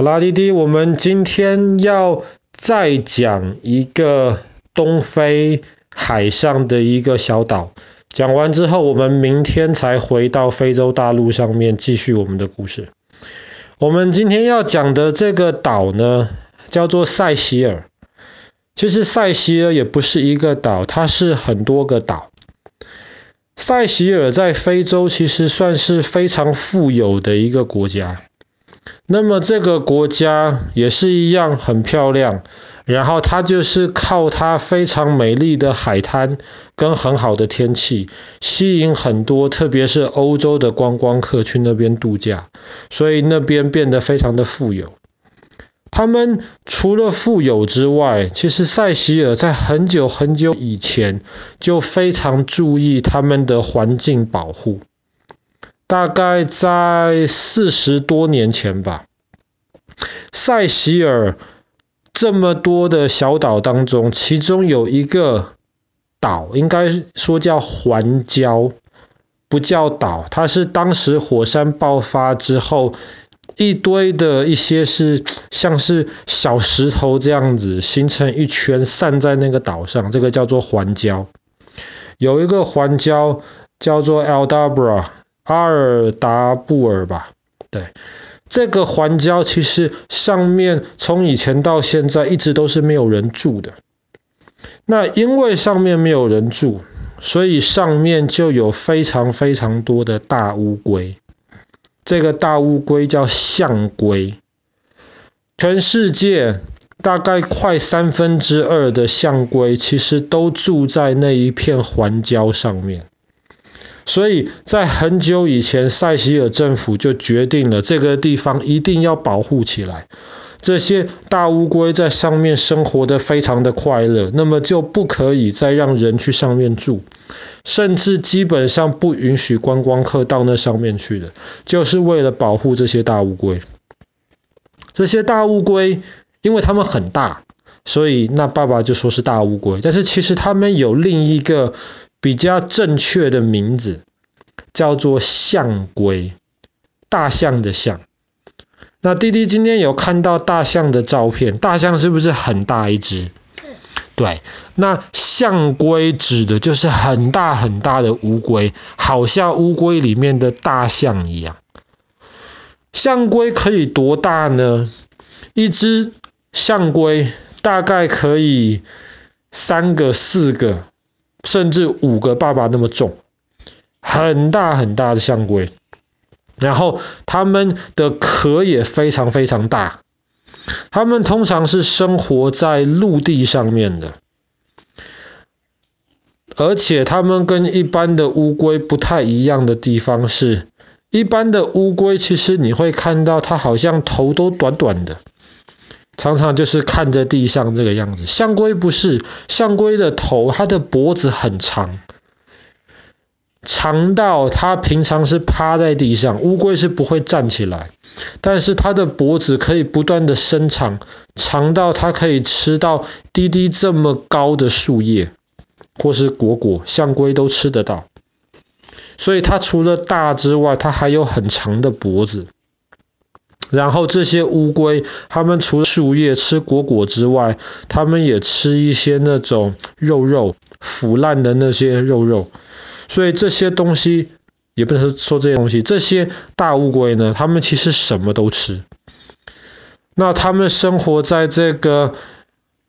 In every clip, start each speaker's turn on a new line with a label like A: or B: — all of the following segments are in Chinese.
A: 好啦，弟弟，我们今天要再讲一个东非海上的一个小岛。讲完之后，我们明天才回到非洲大陆上面继续我们的故事。我们今天要讲的这个岛呢，叫做塞西尔。其实塞西尔也不是一个岛，它是很多个岛。塞西尔在非洲其实算是非常富有的一个国家。那么这个国家也是一样很漂亮。然后它就是靠它非常美丽的海滩跟很好的天气，吸引很多特别是欧洲的观光客去那边度假，所以那边变得非常的富有。他们除了富有之外，其实塞西尔在很久很久以前就非常注意他们的环境保护。大概在四十多年前吧，塞西尔。这么多的小岛当中，其中有一个岛，应该说叫环礁，不叫岛。它是当时火山爆发之后，一堆的一些是像是小石头这样子形成一圈，散在那个岛上，这个叫做环礁。有一个环礁叫做 Aldabra，阿尔达布尔吧，对。这个环礁其实上面从以前到现在一直都是没有人住的。那因为上面没有人住，所以上面就有非常非常多的大乌龟。这个大乌龟叫象龟。全世界大概快三分之二的象龟其实都住在那一片环礁上面。所以在很久以前，塞西尔政府就决定了这个地方一定要保护起来。这些大乌龟在上面生活得非常的快乐，那么就不可以再让人去上面住，甚至基本上不允许观光客到那上面去的，就是为了保护这些大乌龟。这些大乌龟，因为它们很大，所以那爸爸就说是大乌龟，但是其实它们有另一个。比较正确的名字叫做象龟，大象的象。那弟弟今天有看到大象的照片，大象是不是很大一只？对，那象龟指的就是很大很大的乌龟，好像乌龟里面的大象一样。象龟可以多大呢？一只象龟大概可以三个四个。甚至五个爸爸那么重，很大很大的象龟，然后它们的壳也非常非常大，它们通常是生活在陆地上面的，而且它们跟一般的乌龟不太一样的地方是，一般的乌龟其实你会看到它好像头都短短的。常常就是看着地上这个样子，象龟不是，象龟的头，它的脖子很长，长到它平常是趴在地上，乌龟是不会站起来，但是它的脖子可以不断的伸长，长到它可以吃到滴滴这么高的树叶，或是果果，象龟都吃得到，所以它除了大之外，它还有很长的脖子。然后这些乌龟，它们除了树叶吃果果之外，它们也吃一些那种肉肉，腐烂的那些肉肉。所以这些东西，也不能说这些东西，这些大乌龟呢，它们其实什么都吃。那它们生活在这个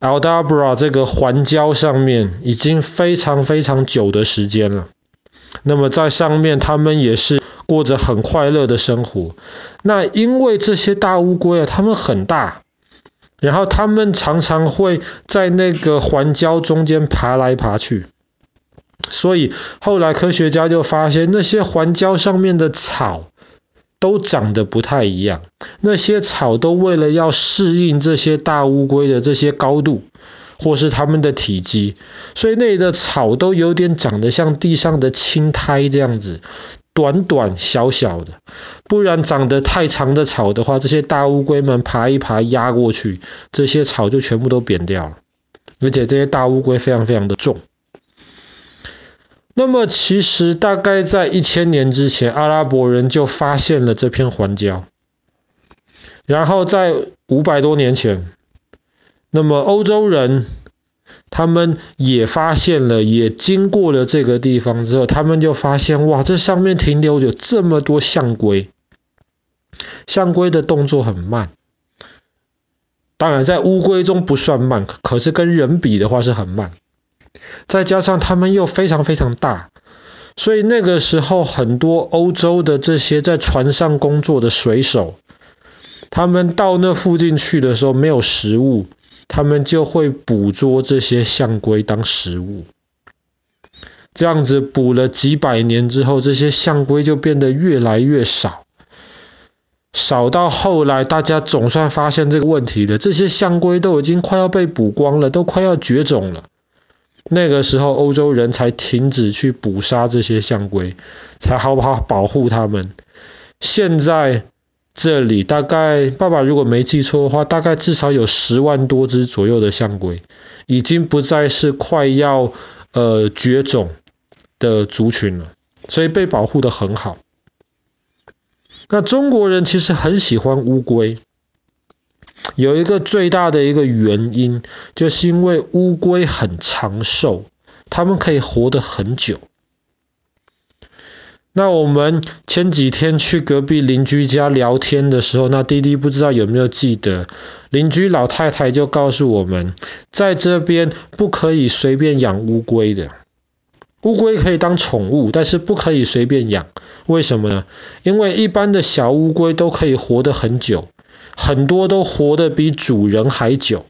A: Aldabra 这个环礁上面，已经非常非常久的时间了。那么在上面，它们也是。过着很快乐的生活。那因为这些大乌龟啊，它们很大，然后它们常常会在那个环礁中间爬来爬去，所以后来科学家就发现，那些环礁上面的草都长得不太一样。那些草都为了要适应这些大乌龟的这些高度，或是它们的体积，所以那里的草都有点长得像地上的青苔这样子。短短小小的，不然长得太长的草的话，这些大乌龟们爬一爬压过去，这些草就全部都扁掉了。而且这些大乌龟非常非常的重。那么其实大概在一千年之前，阿拉伯人就发现了这片环礁。然后在五百多年前，那么欧洲人他们也发现了，也经过了这个地方之后，他们就发现哇，这上面停留有这么多象龟，象龟的动作很慢。当然，在乌龟中不算慢，可是跟人比的话是很慢。再加上它们又非常非常大，所以那个时候很多欧洲的这些在船上工作的水手，他们到那附近去的时候没有食物，他们就会捕捉这些象龟当食物。这样子捕了几百年之后，这些象龟就变得越来越少。少到后来，大家总算发现这个问题了。这些象龟都已经快要被捕光了，都快要绝种了。那个时候，欧洲人才停止去捕杀这些象龟，才好好保护它们。现在这里大概，爸爸如果没记错的话，大概至少有十万多只左右的象龟，已经不再是快要呃绝种的族群了，所以被保护得很好。那中国人其实很喜欢乌龟，有一个最大的一个原因，就是因为乌龟很长寿，它们可以活得很久。那我们前几天去隔壁邻居家聊天的时候，那弟弟不知道有没有记得，邻居老太太就告诉我们，在这边不可以随便养乌龟的。乌龟可以当宠物，但是不可以随便养。为什么呢？因为一般的小乌龟都可以活得很久，很多都活得比主人还久。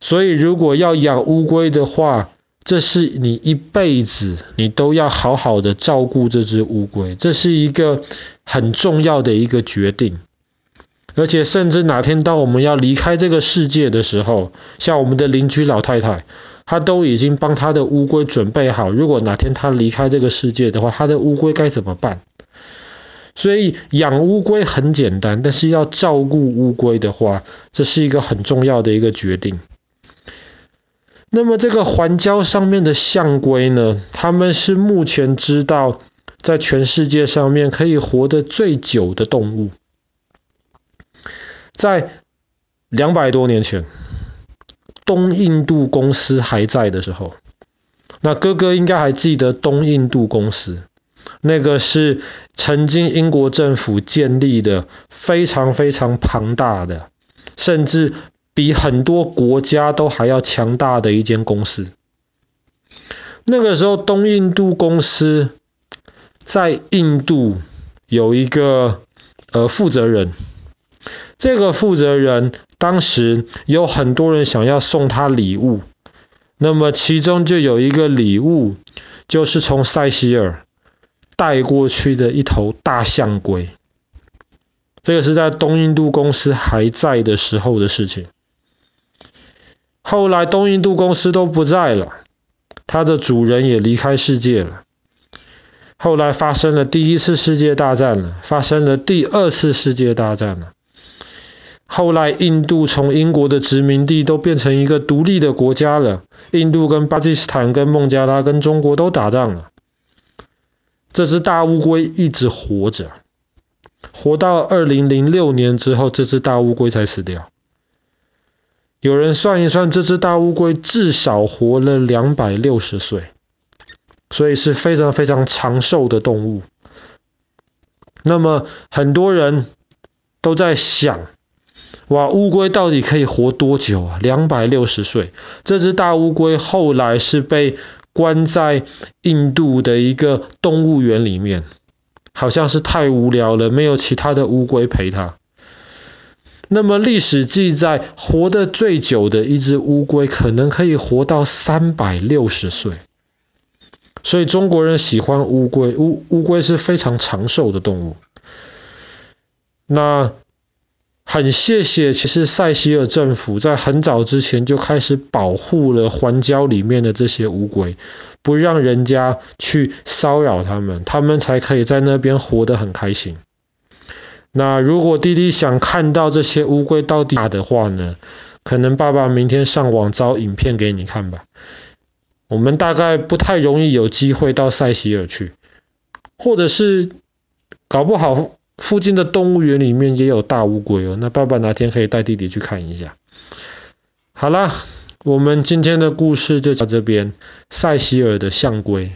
A: 所以如果要养乌龟的话，这是你一辈子你都要好好的照顾这只乌龟，这是一个很重要的一个决定。而且甚至哪天当我们要离开这个世界的时候，像我们的邻居老太太。她都已经帮他的乌龟准备好，如果哪天她离开这个世界的话，他的乌龟该怎么办？所以养乌龟很简单，但是要照顾乌龟的话，这是一个很重要的一个决定。那么这个环礁上面的象龟呢，他们是目前知道在全世界上面可以活得最久的动物，在两百多年前。东印度公司还在的时候，那哥哥应该还记得东印度公司，那个是曾经英国政府建立的非常非常庞大的，甚至比很多国家都还要强大的一间公司。那个时候，东印度公司在印度有一个呃负责人。这个负责人当时有很多人想要送他礼物，那么其中就有一个礼物，就是从塞西尔带过去的一头大象龟。这个是在东印度公司还在的时候的事情。后来东印度公司都不在了，它的主人也离开世界了。后来发生了第一次世界大战了，发生了第二次世界大战了。后来，印度从英国的殖民地都变成一个独立的国家了。印度跟巴基斯坦、跟孟加拉、跟中国都打仗了。这只大乌龟一直活着，活到二零零六年之后，这只大乌龟才死掉。有人算一算，这只大乌龟至少活了两百六十岁，所以是非常非常长寿的动物。那么，很多人都在想。哇，乌龟到底可以活多久啊？两百六十岁。这只大乌龟后来是被关在印度的一个动物园里面，好像是太无聊了，没有其他的乌龟陪它。那么历史记载，活得最久的一只乌龟，可能可以活到三百六十岁。所以中国人喜欢乌龟，乌乌龟是非常长寿的动物。那。很谢谢，其实塞西尔政府在很早之前就开始保护了环礁里面的这些乌龟，不让人家去骚扰它们，它们才可以在那边活得很开心。那如果弟弟想看到这些乌龟到底大的话呢，可能爸爸明天上网找影片给你看吧。我们大概不太容易有机会到塞西尔去，或者是搞不好。附近的动物园里面也有大乌龟哦，那爸爸哪天可以带弟弟去看一下。好啦，我们今天的故事就到这边。塞西尔的象龟。